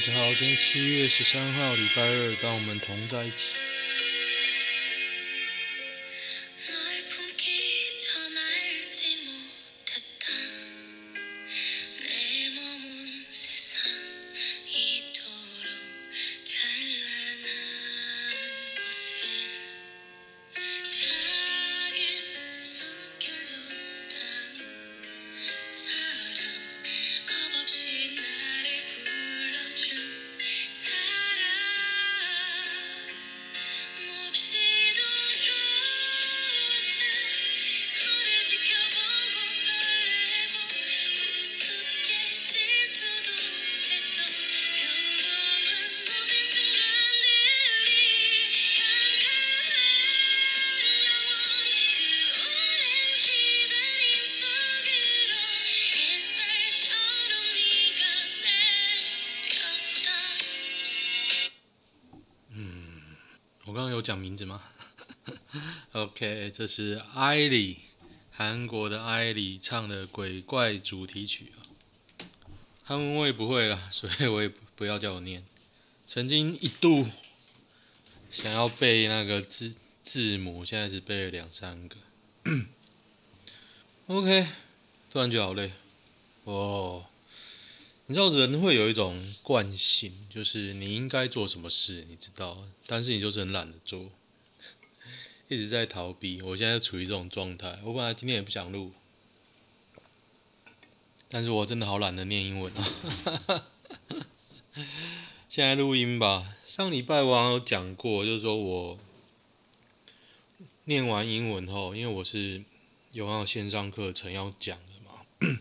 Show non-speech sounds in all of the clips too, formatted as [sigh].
大家好，今天七月十三号，礼拜二，当我们同在一起。我刚刚有讲名字吗？[laughs] OK，这是艾莉，韩国的艾莉唱的鬼怪主题曲啊。韩文我也不会了，所以我也不要叫我念。曾经一度想要背那个字字母，现在只背了两三个。[coughs] OK，突然觉得好累哦。你知道人会有一种惯性，就是你应该做什么事，你知道，但是你就是很懒得做，[laughs] 一直在逃避。我现在处于这种状态。我本来今天也不想录，但是我真的好懒得念英文。[laughs] 现在录音吧。上礼拜我有讲过，就是说我念完英文后，因为我是有那种线上课程要讲的嘛。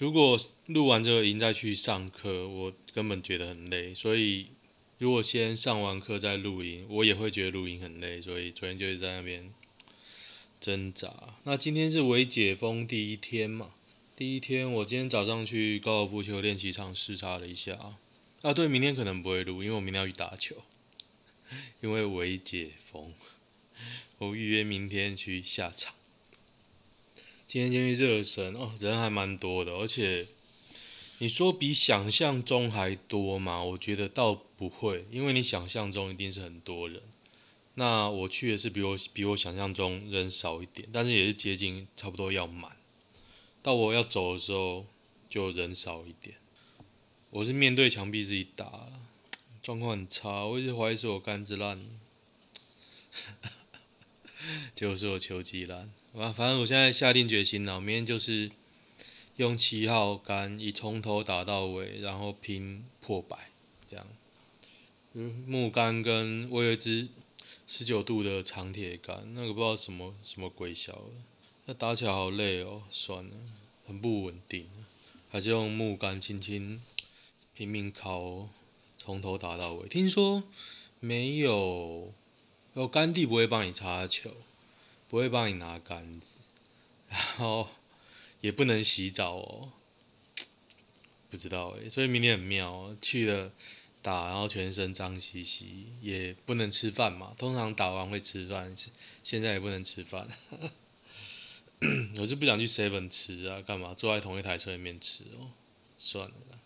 如果录完这个音再去上课，我根本觉得很累。所以，如果先上完课再录音，我也会觉得录音很累。所以昨天就是在那边挣扎。那今天是微解封第一天嘛？第一天，我今天早上去高尔夫球练习场视察了一下。啊，对，明天可能不会录，因为我明天要去打球。[laughs] 因为微解封，我预约明天去下场。今天先去热身哦，人还蛮多的，而且你说比想象中还多吗？我觉得倒不会，因为你想象中一定是很多人。那我去的是比我比我想象中人少一点，但是也是接近差不多要满。到我要走的时候就人少一点。我是面对墙壁自己打，状况很差，我一直怀疑是我杆子烂，[laughs] 结果是我球技烂。啊反正我现在下定决心了，明天就是用七号杆，以从头打到尾，然后拼破百，这样。嗯，木杆跟我有一支十九度的长铁杆，那个不知道什么什么鬼小的，那打起来好累哦，算了，很不稳定，还是用木杆轻轻拼命敲，从头打到尾。听说没有，有杆弟不会帮你擦球。不会帮你拿杆子，[laughs] 然后也不能洗澡哦，[tsk] 不知道诶，所以明天很妙哦，去了打，然后全身脏兮兮，也不能吃饭嘛。通常打完会吃饭，现在也不能吃饭。[clears throat] 我是不想去 seven 吃啊，干嘛坐在同一台车里面吃哦？算了啦。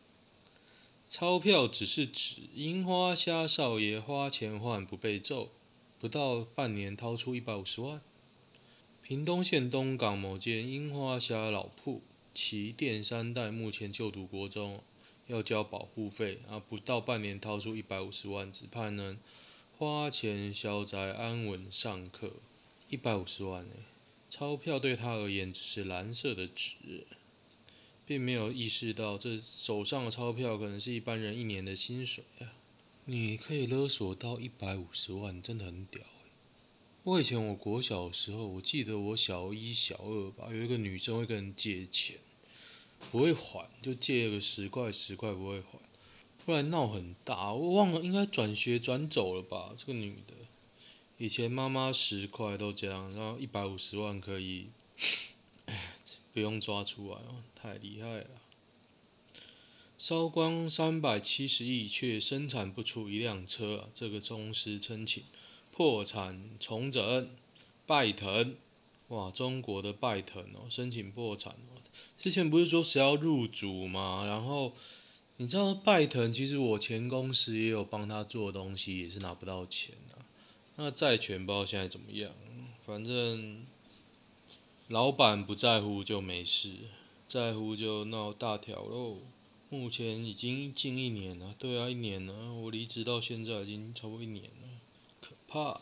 钞票只是纸，樱花虾少爷花钱换不被揍，不到半年掏出一百五十万。屏东县东港某间樱花虾老铺，其店三代目前就读国中，要交保护费，而不到半年掏出一百五十万，只盼能花钱消灾安稳上课。一百五十万诶，钞票对他而言只是蓝色的纸，并没有意识到这手上的钞票可能是一般人一年的薪水啊！你可以勒索到一百五十万，真的很屌。我以前我国小的时候，我记得我小一、小二吧，有一个女生会跟人借钱，不会还，就借个十块、十块不会还，后来闹很大，我忘了应该转学转走了吧。这个女的，以前妈妈十块都这样，然后一百五十万可以，[coughs] 不用抓出来哦，太厉害了。烧光三百七十亿却生产不出一辆车啊，这个公司申请。破产重整，拜腾，哇，中国的拜腾哦，申请破产哦。之前不是说谁要入主吗？然后你知道拜腾，其实我前公司也有帮他做东西，也是拿不到钱的。那债权不知道现在怎么样，反正老板不在乎就没事，在乎就闹大条喽。目前已经近一年了，对啊，一年了。我离职到现在已经超过一年了，怕。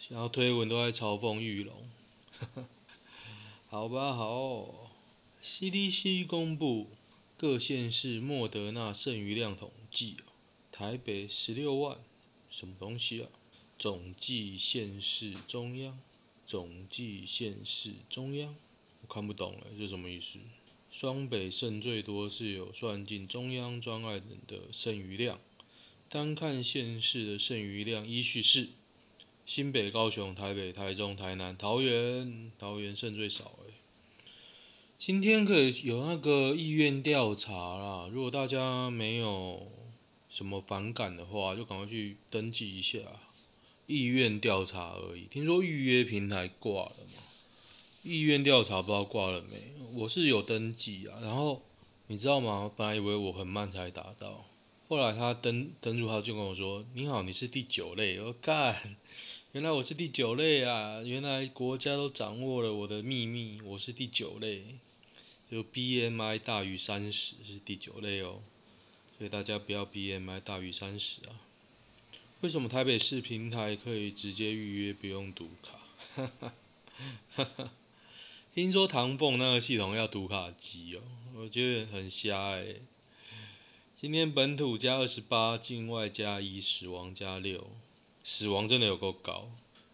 想要推文都在嘲讽玉龙，[laughs] 好吧，好。CDC 公布。各县市莫德纳剩余量统计，台北十六万，什么东西啊？总计县市中央，总计县市中央，我看不懂了，这什么意思？双北剩最多是有算进中央专案的剩余量，单看县市的剩余量依序是新北、高雄、台北、台中、台南、桃园，桃园剩最少。今天可以有那个意愿调查啦，如果大家没有什么反感的话，就赶快去登记一下。意愿调查而已，听说预约平台挂了嘛？意愿调查不知道挂了没？我是有登记啊，然后你知道吗？本来以为我很慢才达到，后来他登登录，他就跟我说：“你好，你是第九类。”我干，原来我是第九类啊！原来国家都掌握了我的秘密，我是第九类。就 BMI 大于三十是第九类哦，所以大家不要 BMI 大于三十啊。为什么台北市平台可以直接预约不用读卡？[laughs] 听说唐凤那个系统要读卡机哦，我觉得很瞎哎。今天本土加二十八，境外加一，死亡加六，死亡真的有够高。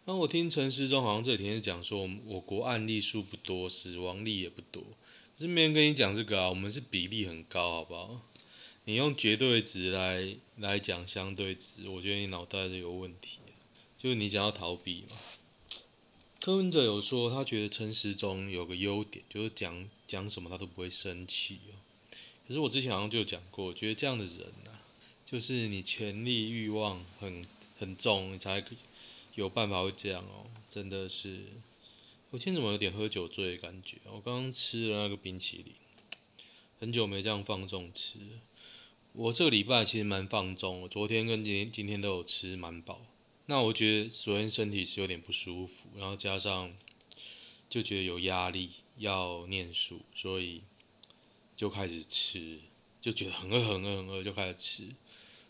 那我听陈时中好像这几天讲说，我国案例数不多，死亡率也不多。可是没人跟你讲这个啊，我们是比例很高，好不好？你用绝对值来来讲相对值，我觉得你脑袋是有问题。就是你想要逃避嘛。柯文哲有说，他觉得陈时中有个优点，就是讲讲什么他都不会生气哦。可是我之前好像就讲过，我觉得这样的人啊，就是你权力欲望很很重，你才有办法会这样哦，真的是。我今天怎么有点喝酒醉的感觉？我刚刚吃了那个冰淇淋，很久没这样放纵吃。我这个礼拜其实蛮放纵，我昨天跟今天今天都有吃蛮饱。那我觉得昨天身体是有点不舒服，然后加上就觉得有压力要念书，所以就开始吃，就觉得很饿很饿很饿，就开始吃。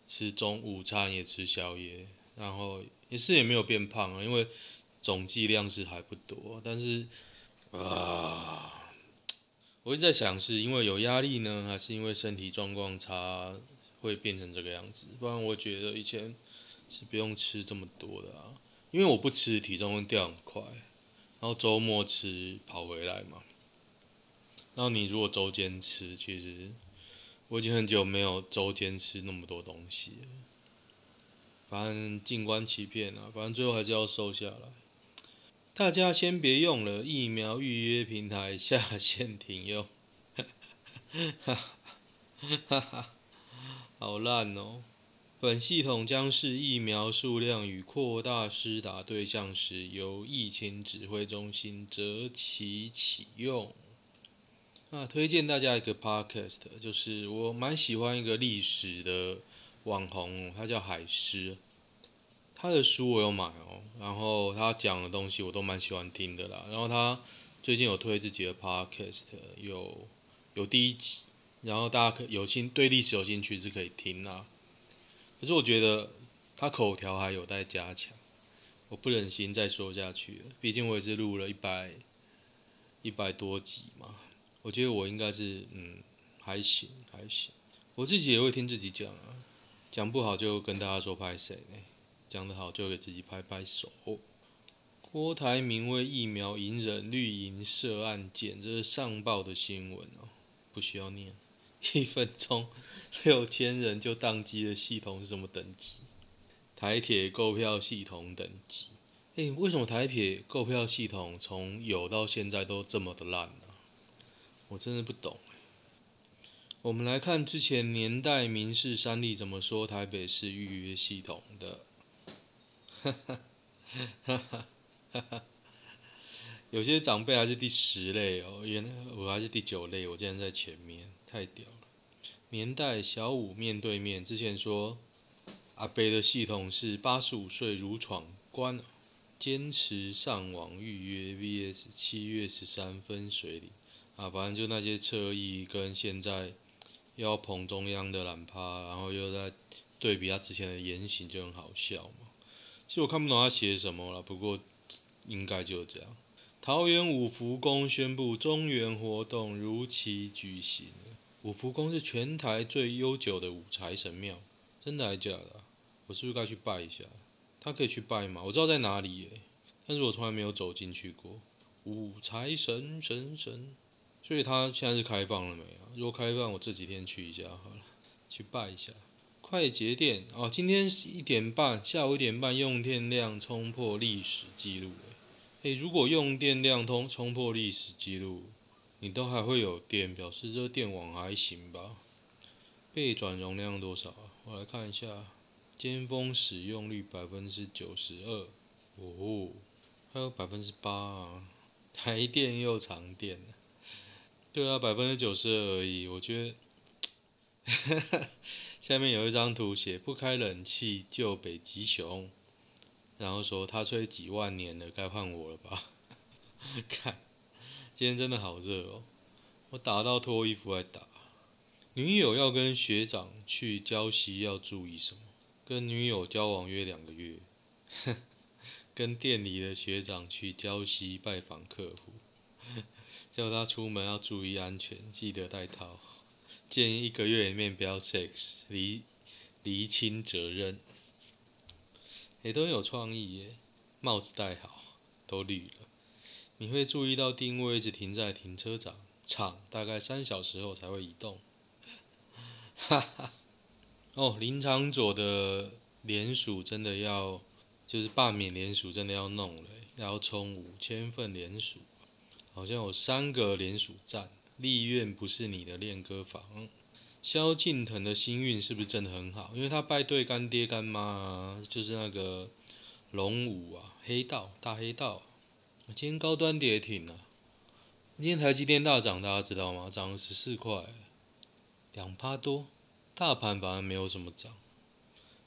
吃中午餐也吃宵夜，然后也是也没有变胖啊，因为。总计量是还不多，但是啊，我一直在想，是因为有压力呢，还是因为身体状况差会变成这个样子？不然我觉得以前是不用吃这么多的啊，因为我不吃，体重会掉很快，然后周末吃跑回来嘛。然后你如果周间吃，其实我已经很久没有周间吃那么多东西了。反正静观其变啊，反正最后还是要瘦下来。大家先别用了，疫苗预约平台下线停用，哈哈哈，好烂哦！本系统将视疫苗数量与扩大施打对象时，由疫情指挥中心择期启用。啊，推荐大家一个 podcast，就是我蛮喜欢一个历史的网红，他叫海狮。他的书我有买哦，然后他讲的东西我都蛮喜欢听的啦。然后他最近有推自己的 podcast，有有第一集，然后大家可有兴对历史有兴趣是可以听啦。可是我觉得他口条还有待加强，我不忍心再说下去了。毕竟我也是录了一百一百多集嘛，我觉得我应该是嗯还行还行，我自己也会听自己讲啊，讲不好就跟大家说拍谁呢？讲得好就给自己拍拍手。郭台铭为疫苗隐忍绿营涉案件，这是上报的新闻哦，不需要念。一分钟六千人就宕机的系统是什么等级？台铁购票系统等级。诶，为什么台铁购票系统从有到现在都这么的烂呢？我真的不懂。我们来看之前年代民视三立怎么说台北市预约系统的。[laughs] 有些长辈还是第十类哦，原来我还是第九类，我竟然在前面，太屌了！年代小五面对面之前说，阿北的系统是八十五岁如闯关，坚持上网预约 VS 七月十三分水岭啊，反正就那些侧翼跟现在要捧中央的懒趴，然后又在对比他之前的言行，就很好笑嘛。其实我看不懂他写什么了，不过应该就这样。桃园五福宫宣布中原活动如期举行。五福宫是全台最悠久的五财神庙，真的还假的？我是不是该去拜一下？他可以去拜吗？我知道在哪里耶，但是我从来没有走进去过。五财神神神，所以他现在是开放了没啊？如果开放，我这几天去一下好了，去拜一下。快捷电哦，今天一点半，下午一点半，用电量冲破历史记录。诶，如果用电量通冲破历史记录。你都还会有电，表示这电网还行吧？备转容量多少啊？我来看一下，尖峰使用率百分之九十二，哦，还有百分之八啊，台电又长电，对啊，百分之九十而已。我觉得，[laughs] 下面有一张图写不开冷气救北极熊，然后说他吹几万年了，该换我了吧？[laughs] 看。今天真的好热哦，我打到脱衣服来打。女友要跟学长去礁溪，要注意什么？跟女友交往约两个月，[laughs] 跟店里的学长去礁溪拜访客户，叫他出门要注意安全，记得带套。建议一个月里面不要 sex，厘厘清责任。也都有创意耶，帽子戴好，都绿了。你会注意到定位一直停在停车场，场大概三小时后才会移动。哈哈，哦，林场佐的联署真的要，就是罢免联署真的要弄了，要冲五千份联署，好像有三个联署站。立院不是你的练歌房。萧敬腾的星运是不是真的很好？因为他拜对干爹干妈，就是那个龙五啊，黑道大黑道。今天高端跌停了。今天台积电大涨，大家知道吗？涨了十四块，两趴多。大盘反而没有什么涨。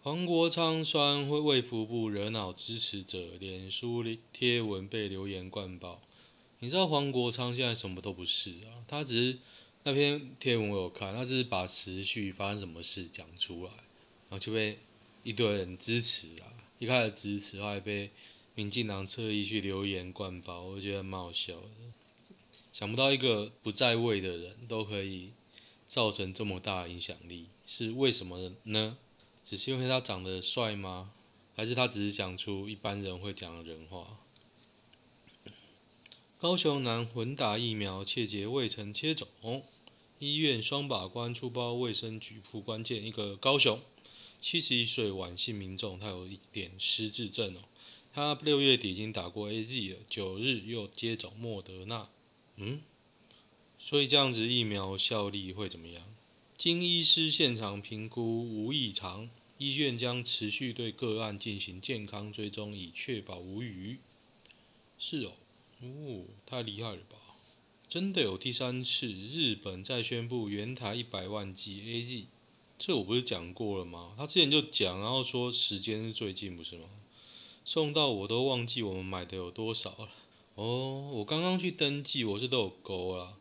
黄国昌酸会卫福部惹恼支持者，脸书贴文被留言灌爆。你知道黄国昌现在什么都不是啊，他只是那篇贴文我有看，他只是把时序发生什么事讲出来，然后就被一堆人支持啊。一开始支持，后来被。民进党侧翼去留言灌爆，我觉得蛮好笑的。想不到一个不在位的人都可以造成这么大影响力，是为什么呢？只是因为他长得帅吗？还是他只是讲出一般人会讲的人话？高雄男混打疫苗窃劫未曾切种，医院双把关出包卫生局铺关键，一个高雄七十一岁晚姓民众，他有一点失智症哦。他六月底已经打过 AZ 了，九日又接种莫德纳，嗯，所以这样子疫苗效力会怎么样？经医师现场评估无异常，医院将持续对个案进行健康追踪，以确保无虞。是哦，哦，太厉害了吧！真的有第三次，日本再宣布原台一百万剂 AZ，这我不是讲过了吗？他之前就讲，然后说时间是最近，不是吗？送到我都忘记我们买的有多少了。哦，我刚刚去登记，我这都有勾了。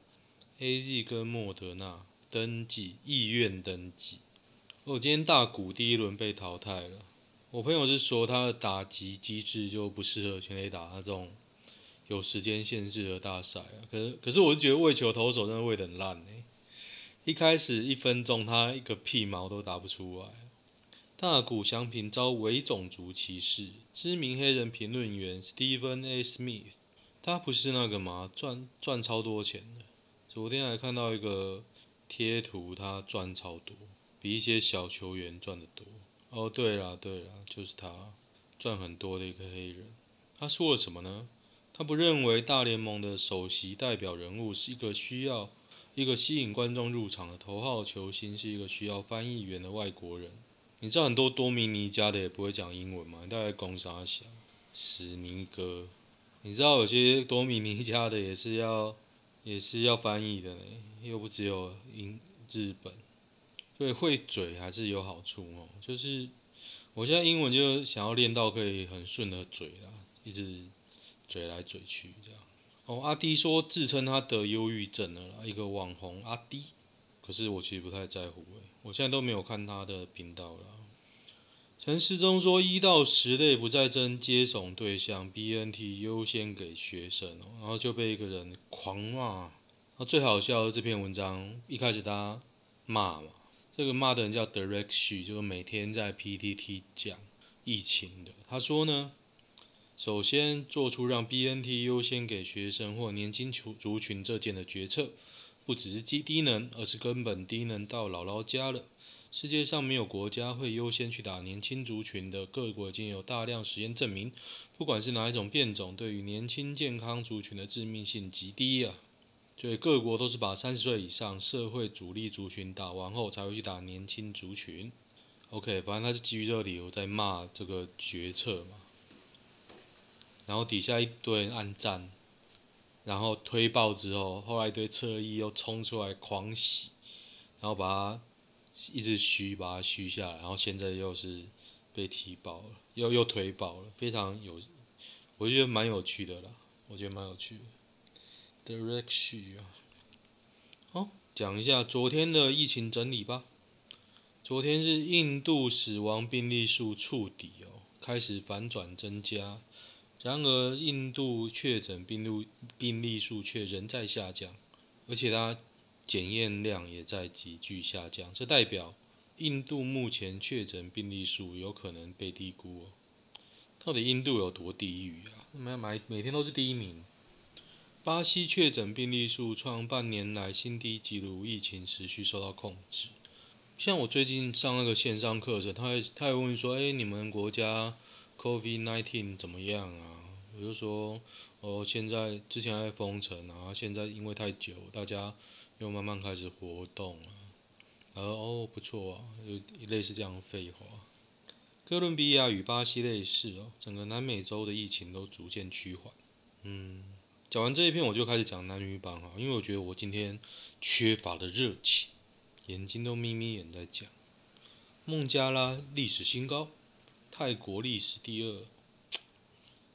AZ 跟莫德纳登记，意愿登记。我今天大谷第一轮被淘汰了。我朋友是说他的打击机制就不适合全垒打那种有时间限制的大赛啊。可是可是我就觉得喂球投手真的喂的很烂哎。一开始一分钟他一个屁毛都打不出来。大谷翔平遭伪种族歧视。知名黑人评论员 Stephen A. Smith，他不是那个吗？赚赚超多钱的。昨天还看到一个贴图，他赚超多，比一些小球员赚得多。哦，对了对了，就是他赚很多的一个黑人。他说了什么呢？他不认为大联盟的首席代表人物是一个需要一个吸引观众入场的头号球星，是一个需要翻译员的外国人。你知道很多多米尼加的也不会讲英文吗？你大概攻啥小？史尼哥，你知道有些多米尼加的也是要也是要翻译的呢，又不只有英日本。所以会嘴还是有好处哦。就是我现在英文就想要练到可以很顺的嘴啦，一直嘴来嘴去这样。哦，阿滴说自称他得忧郁症了啦，一个网红阿滴。可是我其实不太在乎诶，我现在都没有看他的频道了。陈世忠说一到十类不再增接种对象，BNT 优先给学生哦，然后就被一个人狂骂。那最好笑的这篇文章一开始大家骂嘛，这个骂的人叫 Direct Xu，就是每天在 PTT 讲疫情的。他说呢，首先做出让 BNT 优先给学生或年轻族族群这件的决策。不只是低低能，而是根本低能到姥姥家了。世界上没有国家会优先去打年轻族群的，各国已经有大量实验证明，不管是哪一种变种，对于年轻健康族群的致命性极低啊。所以各国都是把三十岁以上社会主力族群打完后，才会去打年轻族群。OK，反正他是基于这个理由在骂这个决策嘛，然后底下一堆人按赞。然后推爆之后，后来一堆侧翼又冲出来狂洗，然后把它一直嘘，把它嘘下来，然后现在又是被踢爆了，又又推爆了，非常有，我觉得蛮有趣的啦，我觉得蛮有趣的。Direction，好，讲一下昨天的疫情整理吧。昨天是印度死亡病例数触底哦，开始反转增加。然而，印度确诊病例病例数却仍在下降，而且它检验量也在急剧下降。这代表印度目前确诊病例数有可能被低估哦。到底印度有多地狱啊？每每每天都是第一名。巴西确诊病例数创半年来新低纪录，疫情持续受到控制。像我最近上那个线上课程，他还他还问说：“哎，你们国家 COVID-19 怎么样啊？”我就说，哦，现在之前还在封城然后，现在因为太久，大家又慢慢开始活动了，然后哦，不错啊，有类似这样的废话。哥伦比亚与巴西类似哦，整个南美洲的疫情都逐渐趋缓。嗯，讲完这一篇，我就开始讲男女版啊，因为我觉得我今天缺乏了热情，眼睛都眯眯眼在讲。孟加拉历史新高，泰国历史第二。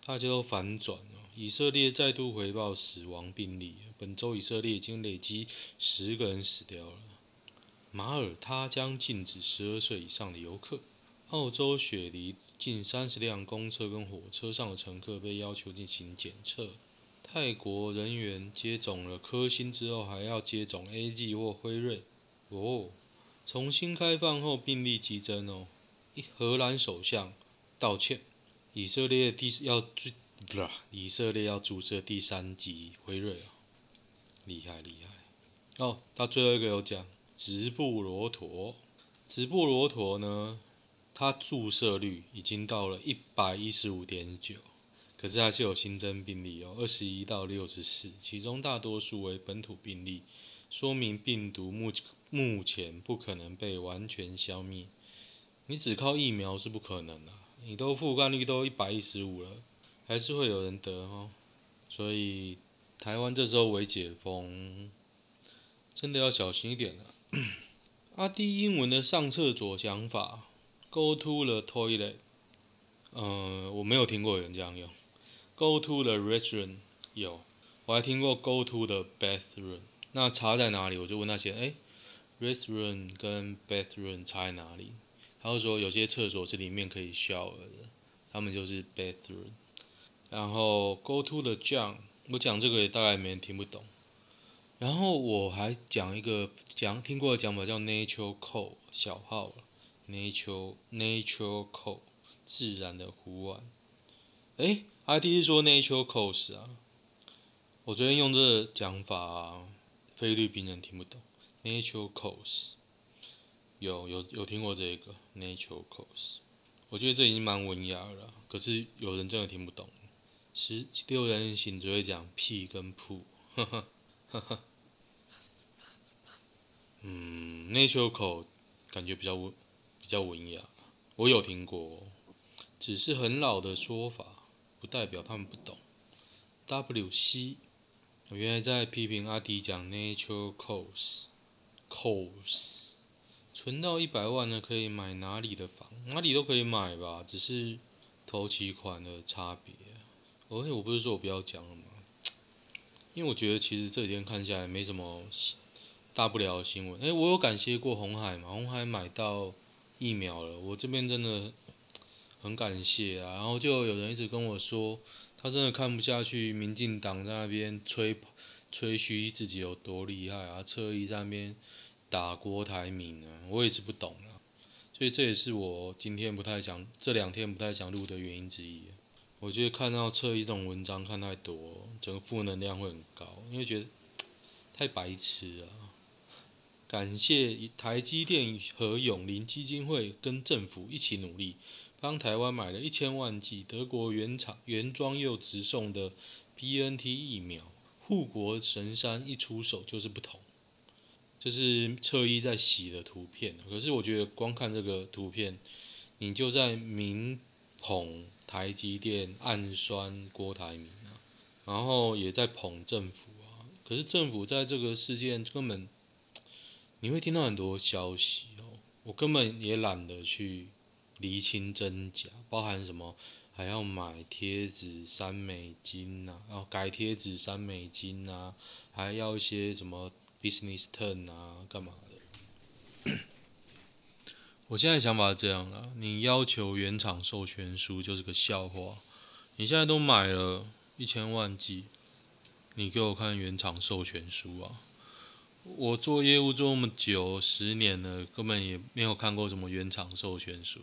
大家都反转了，以色列再度回报死亡病例。本周以色列已经累积十个人死掉了。马耳他将禁止十二岁以上的游客。澳洲雪梨近三十辆公车跟火车上的乘客被要求进行检测。泰国人员接种了科兴之后还要接种 AZ 或辉瑞。哦，重新开放后病例激增哦。荷兰首相道歉。以色列第要注不是以色列要注射第三剂辉瑞哦，厉害厉害哦。他最后一个有讲直布罗陀，直布罗陀呢，它注射率已经到了一百一十五点九，可是还是有新增病例哦，二十一到六十四，其中大多数为本土病例，说明病毒目目前不可能被完全消灭，你只靠疫苗是不可能的。你都覆盖率都一百一十五了，还是会有人得哦。所以台湾这时候微解封，真的要小心一点了。阿弟英文的上厕所讲法，Go to the toilet。嗯，我没有听过有人这样用。Go to the restaurant 有，我还听过 Go to the bathroom。那差在哪里？我就问那些，哎，restaurant 跟 bathroom 差在哪里？他就说有些厕所是里面可以 shower 的，他们就是 bathroom。然后 go to the junk，我讲这个也大概没人听不懂。然后我还讲一个讲听过的讲法叫 nature cold 小号，nature nature cold 自然的壶碗。诶，阿滴是说 nature cold 啊。我昨天用这讲法啊，菲律宾人听不懂 nature cold。有有有听过这个 Natural course”，我觉得这已经蛮文雅了，可是有人真的听不懂。十六人行只会讲屁跟噗，呵呵呵呵。嗯，Natural course” 感觉比较文比较文雅，我有听过，只是很老的说法，不代表他们不懂。WC，我原来在批评阿迪讲 Natural course”，“course”。存到一百万呢，可以买哪里的房？哪里都可以买吧，只是头期款的差别。而哦，我不是说我不要讲了吗？因为我觉得其实这几天看下来没什么大不了的新闻。哎，我有感谢过鸿海嘛？鸿海买到疫苗了，我这边真的很感谢啊。然后就有人一直跟我说，他真的看不下去民进党在那边吹吹嘘自己有多厉害啊，侧翼在那边。打郭台铭啊，我也是不懂啊，所以这也是我今天不太想，这两天不太想录的原因之一。我觉得看到侧翼这种文章看太多，整个负能量会很高，因为觉得 [tsk] 太白痴了。感谢台积电和永龄基金会跟政府一起努力，帮台湾买了一千万剂德国原厂原装又直送的 BNT 疫苗，护国神山一出手就是不同。就是侧翼在洗的图片，可是我觉得光看这个图片，你就在明捧台积电暗酸郭台铭啊，然后也在捧政府啊。可是政府在这个事件根本，你会听到很多消息哦，我根本也懒得去厘清真假，包含什么还要买贴纸三美金呐，然后改贴纸三美金呐，还要一些什么。Business turn 啊，干嘛的？[coughs] 我现在想法是这样啦，你要求原厂授权书就是个笑话。你现在都买了一千万剂，你给我看原厂授权书啊！我做业务做那么久，十年了，根本也没有看过什么原厂授权书。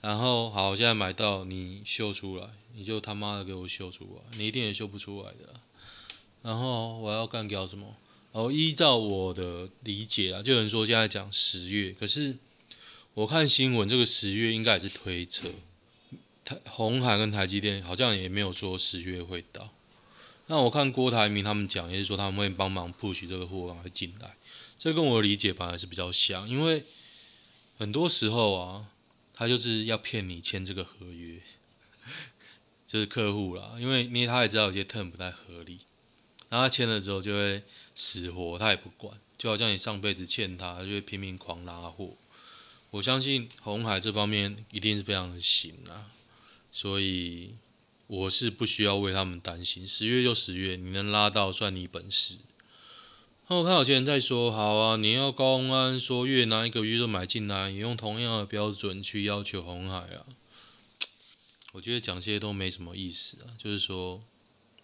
然后好，现在买到你秀出来，你就他妈的给我秀出来，你一定也秀不出来的。然后我要干掉什么？哦，依照我的理解啊，就有人说现在讲十月，可是我看新闻，这个十月应该也是推测。台红海跟台积电好像也没有说十月会到。那我看郭台铭他们讲，也是说他们会帮忙 push 这个货赶快进来。这跟我理解反而是比较像，因为很多时候啊，他就是要骗你签这个合约，[laughs] 就是客户啦，因为因为他也知道有些 term 不太合理，然后他签了之后就会。死活他也不管，就好像你上辈子欠他，他就会拼命狂拉货。我相信红海这方面一定是非常的行啊，所以我是不需要为他们担心。十月就十月，你能拉到算你本事。那我看有些人在说，好啊，你要高安说越南一个月就买进来，你用同样的标准去要求红海啊？我觉得讲这些都没什么意思啊，就是说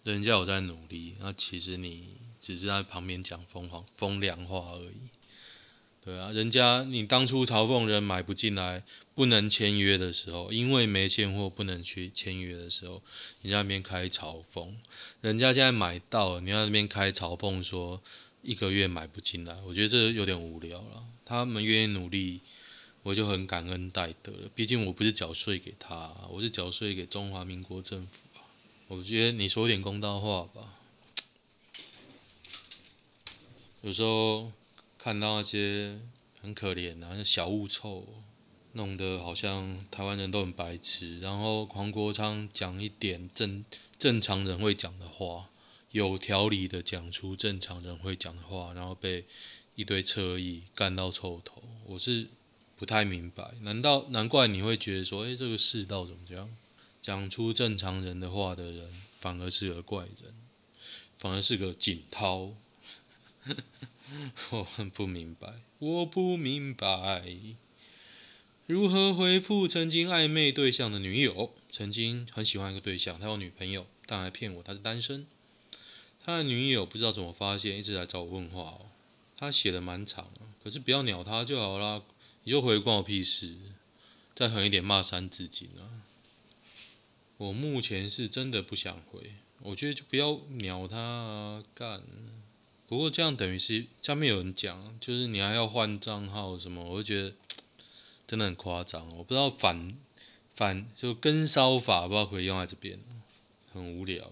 人家有在努力，那其实你。只是在旁边讲风凉风凉话而已，对啊，人家你当初嘲讽人买不进来，不能签约的时候，因为没现货不能去签约的时候，你在那边开嘲讽，人家现在买到了，你在那边开嘲讽说一个月买不进来，我觉得这有点无聊了。他们愿意努力，我就很感恩戴德了。毕竟我不是缴税给他，我是缴税给中华民国政府啊。我觉得你说点公道话吧。有时候看到那些很可怜啊，小物臭，弄得好像台湾人都很白痴。然后黄国昌讲一点正正常人会讲的话，有条理的讲出正常人会讲的话，然后被一堆侧翼干到臭头。我是不太明白，难道难怪你会觉得说，诶，这个世道怎么这样？讲出正常人的话的人，反而是个怪人，反而是个锦涛。[laughs] 我很不明白，我不明白如何回复曾经暧昧对象的女友。曾经很喜欢一个对象，他有女朋友，但还骗我他是单身。他的女友不知道怎么发现，一直来找我问话哦。他写的蛮长，可是不要鸟他就好啦，你就回关我屁事。再狠一点骂三字经啊！我目前是真的不想回，我觉得就不要鸟他啊，干。不过这样等于是下面有人讲，就是你还要换账号什么，我就觉得真的很夸张。我不知道反反就跟骚法不知道可以用在这边，很无聊。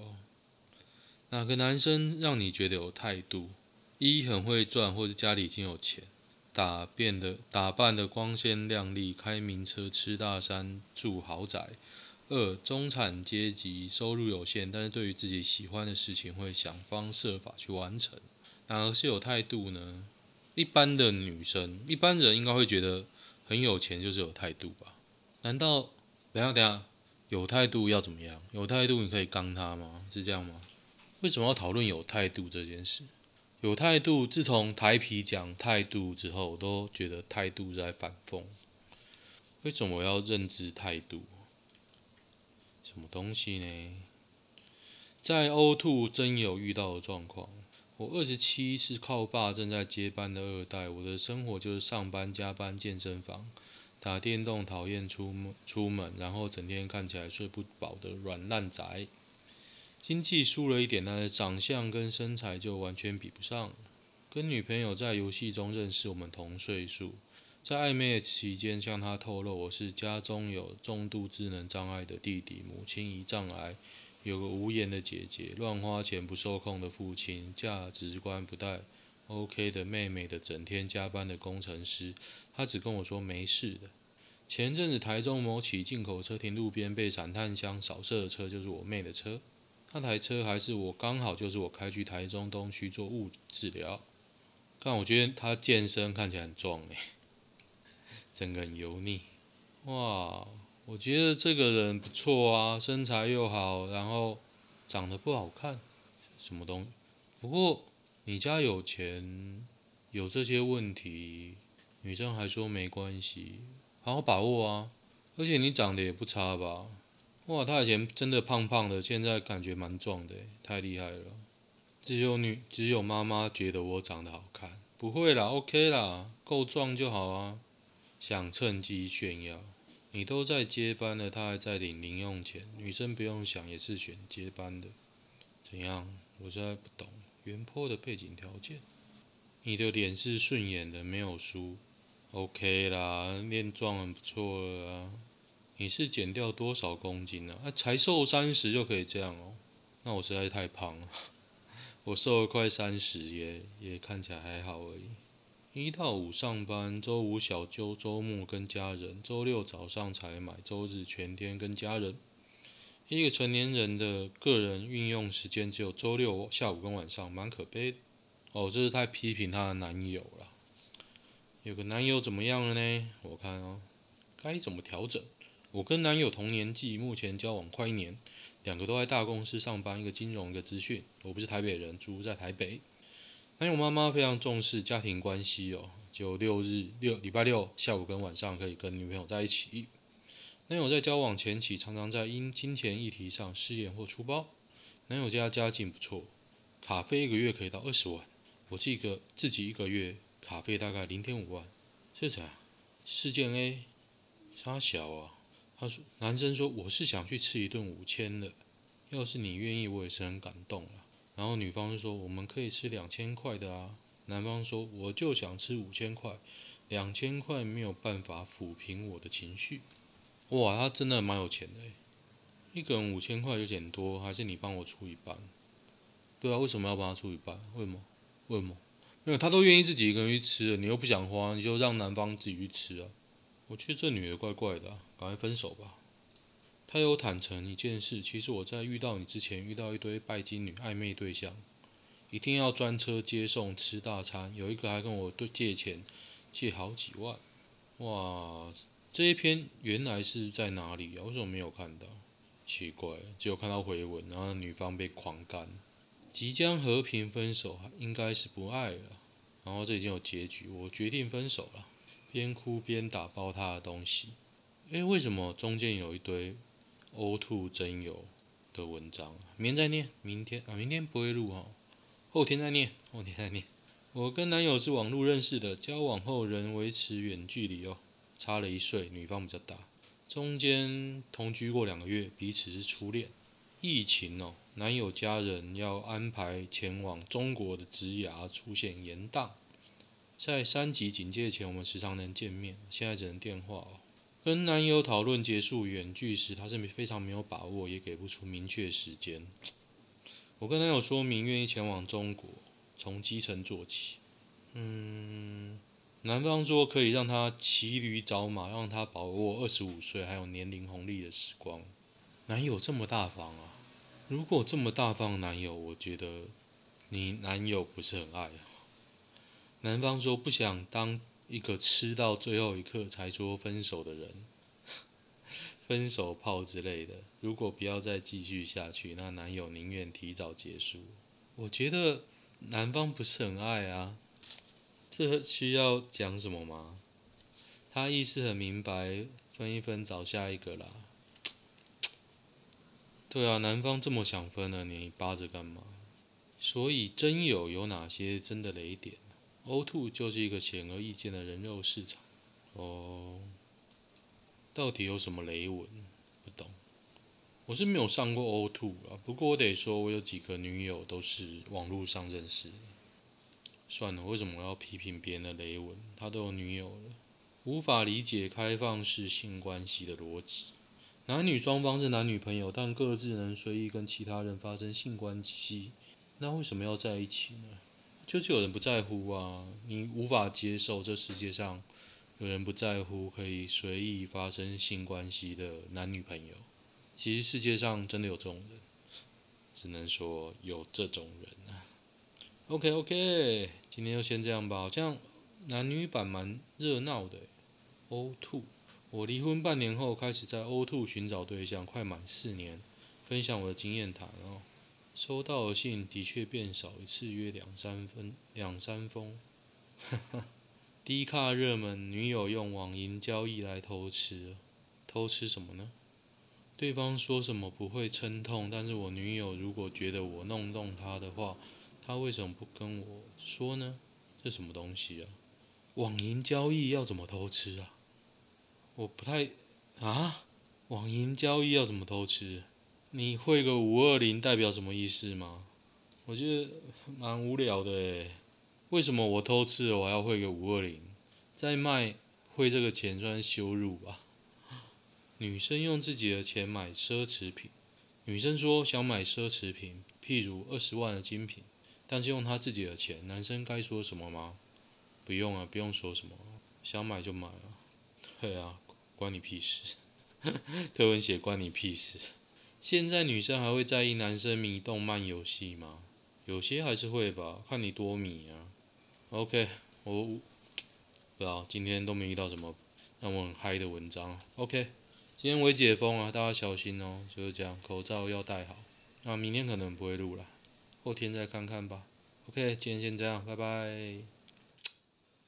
哪个男生让你觉得有态度？一很会赚，或者家里已经有钱，打变的打扮的光鲜亮丽，开名车，吃大山，住豪宅。二中产阶级，收入有限，但是对于自己喜欢的事情会想方设法去完成。哪个是有态度呢？一般的女生，一般人应该会觉得很有钱就是有态度吧？难道等下等下有态度要怎么样？有态度你可以刚他吗？是这样吗？为什么要讨论有态度这件事？有态度，自从台啤讲态度之后，我都觉得态度在反讽。为什么我要认知态度？什么东西呢？在 O2 真有遇到的状况。我二十七是靠爸正在接班的二代，我的生活就是上班、加班、健身房、打电动，讨厌出门出门，然后整天看起来睡不饱的软烂宅。经济输了一点，但是长相跟身材就完全比不上。跟女朋友在游戏中认识，我们同岁数，在暧昧期间向她透露我是家中有重度智能障碍的弟弟，母亲胰脏癌。有个无言的姐姐，乱花钱不受控的父亲，价值观不太 OK 的妹妹的整天加班的工程师，他只跟我说没事的。前阵子台中某起进口车停路边被散弹枪扫射的车就是我妹的车，那台车还是我刚好就是我开去台中东区做物理治疗。但我觉得他健身看起来很壮诶，整个很油腻，哇。我觉得这个人不错啊，身材又好，然后长得不好看，什么东西？不过你家有钱，有这些问题，女生还说没关系，好好把握啊！而且你长得也不差吧？哇，他以前真的胖胖的，现在感觉蛮壮的，太厉害了！只有女，只有妈妈觉得我长得好看，不会啦，OK 啦，够壮就好啊，想趁机炫耀。你都在接班了，他还在领零用钱。女生不用想也是选接班的，怎样？我实在不懂原坡的背景条件。你的脸是顺眼的，没有输，OK 啦，练壮很不错了啊。你是减掉多少公斤啊？啊，才瘦三十就可以这样哦？那我实在是太胖了，[laughs] 我瘦了快三十也也看起来还好而已。一到五上班，周五小休，周末跟家人，周六早上才买，周日全天跟家人。一个成年人的个人运用时间只有周六下午跟晚上，蛮可悲。哦，这是太批评她的男友了。有个男友怎么样了呢？我看哦，该怎么调整？我跟男友同年纪，目前交往快一年，两个都在大公司上班，一个金融，一个资讯。我不是台北人，住在台北。男友妈妈非常重视家庭关系哦，就六日六礼拜六下午跟晚上可以跟女朋友在一起。男友在交往前期常常在因金钱议题上失言或出包。男友家家境不错，卡费一个月可以到二十万。我记个自己一个月卡费大概零点五万。这是啥？事件 A，杀小啊？他说，男生说我是想去吃一顿五千的，要是你愿意，我也是很感动啊。然后女方就说：“我们可以吃两千块的啊。”男方说：“我就想吃五千块，两千块没有办法抚平我的情绪。”哇，他真的蛮有钱的，一个人五千块有点多，还是你帮我出一半？对啊，为什么要帮他出一半？为什么？为什么？没有，他都愿意自己一个人去吃了，你又不想花，你就让男方自己去吃啊？我觉得这女的怪怪的，赶快分手吧。他有坦诚一件事，其实我在遇到你之前遇到一堆拜金女暧昧对象，一定要专车接送吃大餐，有一个还跟我对借钱，借好几万。哇，这一篇原来是在哪里啊？为什么没有看到？奇怪，只有看到回文，然后女方被狂干，即将和平分手，应该是不爱了。然后这已经有结局，我决定分手了，边哭边打包他的东西。诶，为什么中间有一堆呕吐真有的文章，明天再念，明天啊，明天不会录哈，后天再念，后天再念。我跟男友是网络认识的，交往后仍维持远距离哦，差了一岁，女方比较大，中间同居过两个月，彼此是初恋。疫情哦，男友家人要安排前往中国的职涯出现延宕，在三级警戒前，我们时常能见面，现在只能电话哦。跟男友讨论结束远距时，他是非常没有把握，也给不出明确时间。我跟男友说明愿意前往中国，从基层做起。嗯，男方说可以让他骑驴找马，让他把握二十五岁还有年龄红利的时光。男友这么大方啊！如果这么大方，男友，我觉得你男友不是很爱。男方说不想当一个吃到最后一刻才说分手的人，分手炮之类的。如果不要再继续下去，那男友宁愿提早结束。我觉得男方不是很爱啊，这需要讲什么吗？他意思很明白，分一分找下一个啦。对啊，男方这么想分了，你扒着干嘛？所以真有有哪些真的雷点 O two 就是一个显而易见的人肉市场。哦，到底有什么雷文？不懂。我是没有上过 O two 啊，不过我得说，我有几个女友都是网络上认识的。算了，为什么我要批评别人的雷文？他都有女友了，无法理解开放式性关系的逻辑。男女双方是男女朋友，但各自能随意跟其他人发生性关系，那为什么要在一起呢？就是有人不在乎啊，你无法接受这世界上有人不在乎可以随意发生性关系的男女朋友。其实世界上真的有这种人，只能说有这种人啊。OK OK，今天就先这样吧，好像男女版蛮热闹的。O two，。我离婚半年后开始在 O two 寻找对象，快满四年，分享我的经验谈哦。收到的信的确变少，一次约两三分两三封。哈哈，D 卡热门，女友用网银交易来偷吃，偷吃什么呢？对方说什么不会撑痛，但是我女友如果觉得我弄动她的话，她为什么不跟我说呢？这什么东西啊？网银交易要怎么偷吃啊？我不太啊，网银交易要怎么偷吃？你会个五二零代表什么意思吗？我觉得蛮无聊的诶。为什么我偷吃了我还要汇个五二零？再卖汇这个钱算羞辱吧？女生用自己的钱买奢侈品，女生说想买奢侈品，譬如二十万的精品，但是用她自己的钱，男生该说什么吗？不用啊，不用说什么，想买就买啊。对啊。关你屁事！[laughs] 特文写关你屁事！现在女生还会在意男生迷动漫游戏吗？有些还是会吧，看你多迷啊。OK，我不知道今天都没遇到什么让我很嗨的文章。OK，今天微解封啊，大家小心哦，就是这样，口罩要戴好。那明天可能不会录了，后天再看看吧。OK，今天先这样，拜拜。